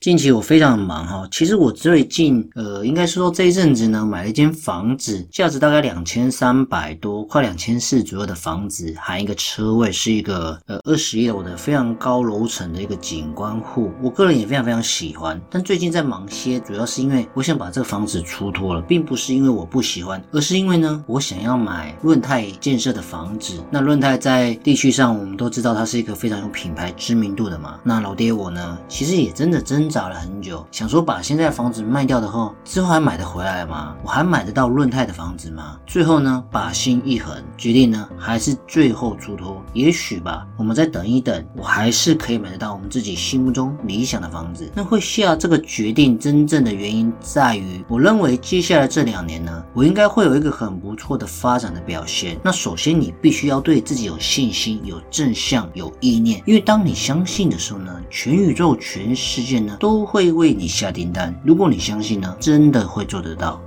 近期我非常忙哈，其实我最近呃，应该是说这一阵子呢，买了一间房子，价值大概两千三百多，快两千四左右的房子，含一个车位，是一个呃二十一楼的非常高楼层的一个景观户，我个人也非常非常喜欢。但最近在忙些，主要是因为我想把这个房子出脱了，并不是因为我不喜欢，而是因为呢，我想要买润泰建设的房子。那润泰在地区上，我们都知道它是一个非常有品牌知名度的嘛。那老爹我呢，其实也真的真。找了很久，想说把现在房子卖掉的后，之后还买得回来吗？我还买得到润泰的房子吗？最后呢，把心一横，决定呢，还是最后出脱。也许吧，我们再等一等，我还是可以买得到我们自己心目中理想的房子。那会下这个决定，真正的原因在于，我认为接下来这两年呢，我应该会有一个很不错的发展的表现。那首先，你必须要对自己有信心，有正向，有意念。因为当你相信的时候呢，全宇宙、全世界呢。都会为你下订单。如果你相信呢，真的会做得到。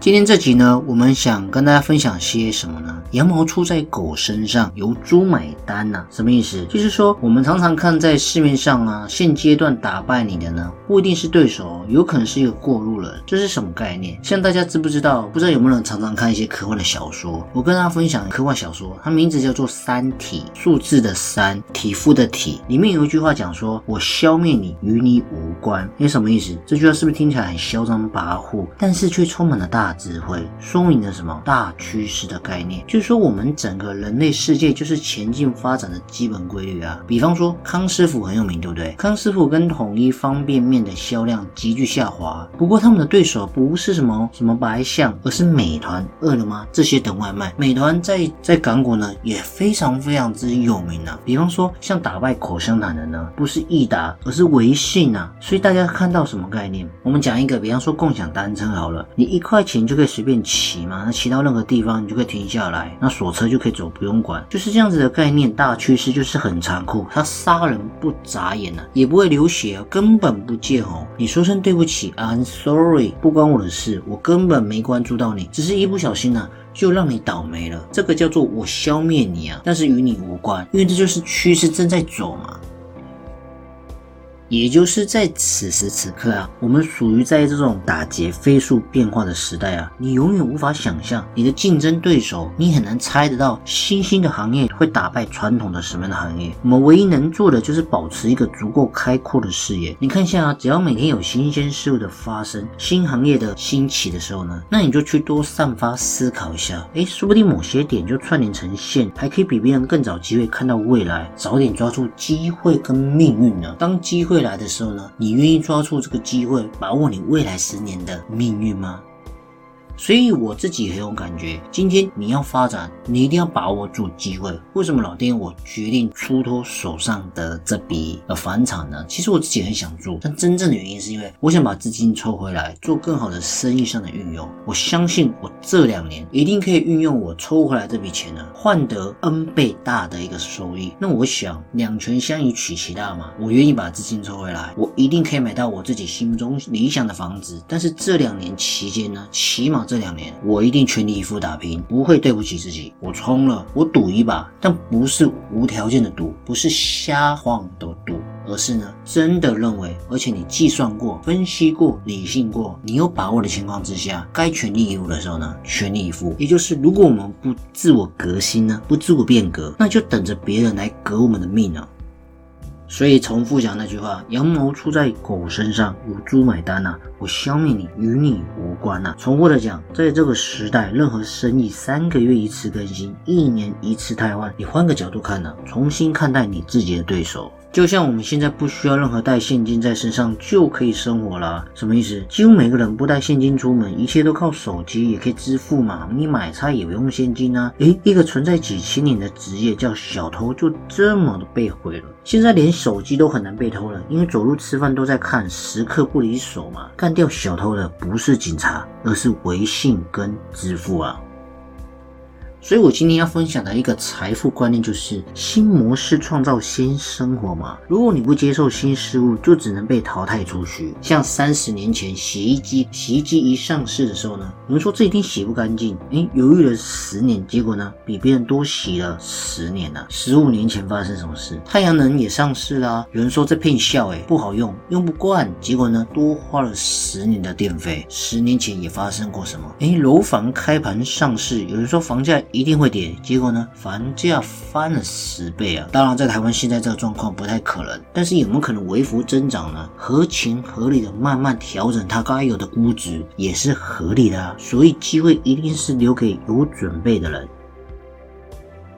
今天这集呢，我们想跟大家分享些什么呢？羊毛出在狗身上，由猪买单呐？什么意思？就是说，我们常常看在市面上啊，现阶段打败你的呢，不一定是对手，有可能是一个过路人。这是什么概念？像大家知不知道？不知道有没有人常常看一些科幻的小说？我跟大家分享科幻小说，它名字叫做《三体》，数字的三，体肤的体。里面有一句话讲说：“我消灭你，与你无关。”有什么意思？这句话是不是听起来很嚣张跋扈，但是却充满了大？大智慧说明了什么大趋势的概念？就是说，我们整个人类世界就是前进发展的基本规律啊。比方说，康师傅很有名，对不对？康师傅跟统一方便面的销量急剧下滑。不过，他们的对手不是什么什么白象，而是美团、饿了么这些等外卖。美团在在港股呢也非常非常之有名啊。比方说，像打败口香糖的呢，不是易达，而是微信啊。所以大家看到什么概念？我们讲一个，比方说共享单车好了，你一块钱。就可以随便骑嘛，那骑到任何地方你就可以停下来，那锁车就可以走，不用管，就是这样子的概念。大趋势就是很残酷，他杀人不眨眼呢，也不会流血啊，根本不见红。你说声对不起，I'm sorry，不关我的事，我根本没关注到你，只是一不小心呢，就让你倒霉了。这个叫做我消灭你啊，但是与你无关，因为这就是趋势正在走嘛。也就是在此时此刻啊，我们属于在这种打劫飞速变化的时代啊，你永远无法想象你的竞争对手，你很难猜得到新兴的行业会打败传统的什么样的行业。我们唯一能做的就是保持一个足够开阔的视野。你看一下啊，只要每天有新鲜事物的发生，新行业的兴起的时候呢，那你就去多散发思考一下，哎，说不定某些点就串联成线，还可以比别人更早机会看到未来，早点抓住机会跟命运呢。当机会。来的时候呢，你愿意抓住这个机会，把握你未来十年的命运吗？所以我自己很有感觉。今天你要发展，你一定要把握住机会。为什么老爹我决定出脱手上的这笔呃房产呢？其实我自己很想做，但真正的原因是因为我想把资金抽回来，做更好的生意上的运用。我相信我这两年一定可以运用我抽回来这笔钱呢，换得 N 倍大的一个收益。那我想两全相宜取其大嘛，我愿意把资金抽回来，我一定可以买到我自己心目中理想的房子。但是这两年期间呢，起码。这两年我一定全力以赴打拼，不会对不起自己。我冲了，我赌一把，但不是无条件的赌，不是瞎晃的赌，而是呢真的认为，而且你计算过、分析过、理性过，你有把握的情况之下，该全力以赴的时候呢，全力以赴。也就是如果我们不自我革新呢，不自我变革，那就等着别人来革我们的命呢。所以重复讲那句话：羊毛出在狗身上，有猪买单呐！我消灭你，与你无关呐！重复的讲，在这个时代，任何生意三个月一次更新，一年一次汰换。你换个角度看呢，重新看待你自己的对手。就像我们现在不需要任何带现金在身上就可以生活了，什么意思？几乎每个人不带现金出门，一切都靠手机也可以支付嘛。你买菜也不用现金啊。诶，一个存在几千年的职业叫小偷，就这么的被毁了。现在连手机都很难被偷了，因为走路吃饭都在看，时刻不离手嘛。干掉小偷的不是警察，而是微信跟支付啊。所以，我今天要分享的一个财富观念就是新模式创造新生活嘛。如果你不接受新事物，就只能被淘汰出去。像三十年前洗衣机，洗衣机一上市的时候呢，有人说这一定洗不干净，哎，犹豫了十年，结果呢，比别人多洗了十年呢。十五年前发生什么事？太阳能也上市啦，有人说这片笑，哎，不好用，用不惯，结果呢，多花了十年的电费。十年前也发生过什么？哎，楼房开盘上市，有人说房价。一定会跌，结果呢？房价翻了十倍啊！当然，在台湾现在这个状况不太可能，但是有没有可能微幅增长呢？合情合理的慢慢调整它该有的估值也是合理的啊！所以机会一定是留给有准备的人。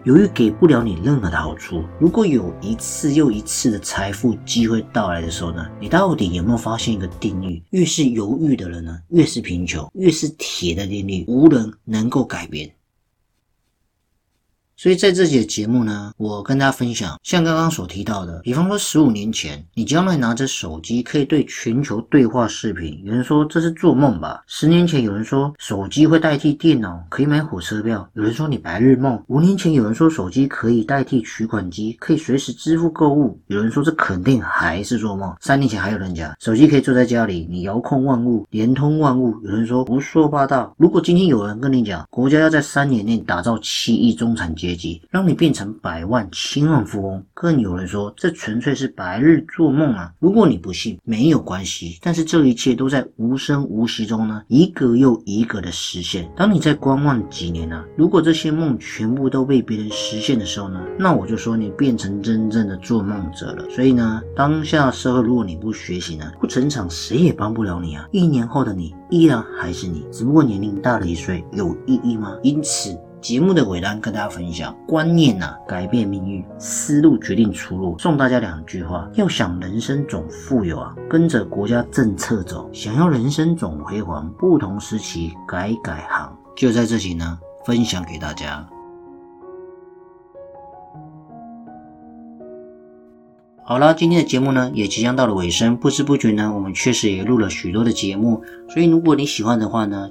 由于给不了你任何的好处，如果有一次又一次的财富机会到来的时候呢？你到底有没有发现一个定律？越是犹豫的人呢，越是贫穷；越是铁的定律，无人能够改变。所以在这节节目呢，我跟大家分享，像刚刚所提到的，比方说十五年前，你将来拿着手机可以对全球对话视频，有人说这是做梦吧？十年前有人说手机会代替电脑，可以买火车票，有人说你白日梦。五年前有人说手机可以代替取款机，可以随时支付购物，有人说这肯定还是做梦。三年前还有人讲手机可以坐在家里，你遥控万物，连通万物，有人说胡说八道。如果今天有人跟你讲，国家要在三年内打造七亿中产阶阶级，让你变成百万、千万富翁。更有人说，这纯粹是白日做梦啊！如果你不信，没有关系。但是这一切都在无声无息中呢，一个又一个的实现。当你在观望几年呢，如果这些梦全部都被别人实现的时候呢，那我就说你变成真正的做梦者了。所以呢，当下社会如果你不学习呢，不成长，谁也帮不了你啊！一年后的你依然还是你，只不过年龄大了一岁，有意义吗？因此。节目的尾端跟大家分享观念呐，改变命运，思路决定出路。送大家两句话：要想人生总富有啊，跟着国家政策走；想要人生总辉煌，不同时期改改行。就在这里呢，分享给大家。好了，今天的节目呢也即将到了尾声，不知不觉呢，我们确实也录了许多的节目。所以如果你喜欢的话呢，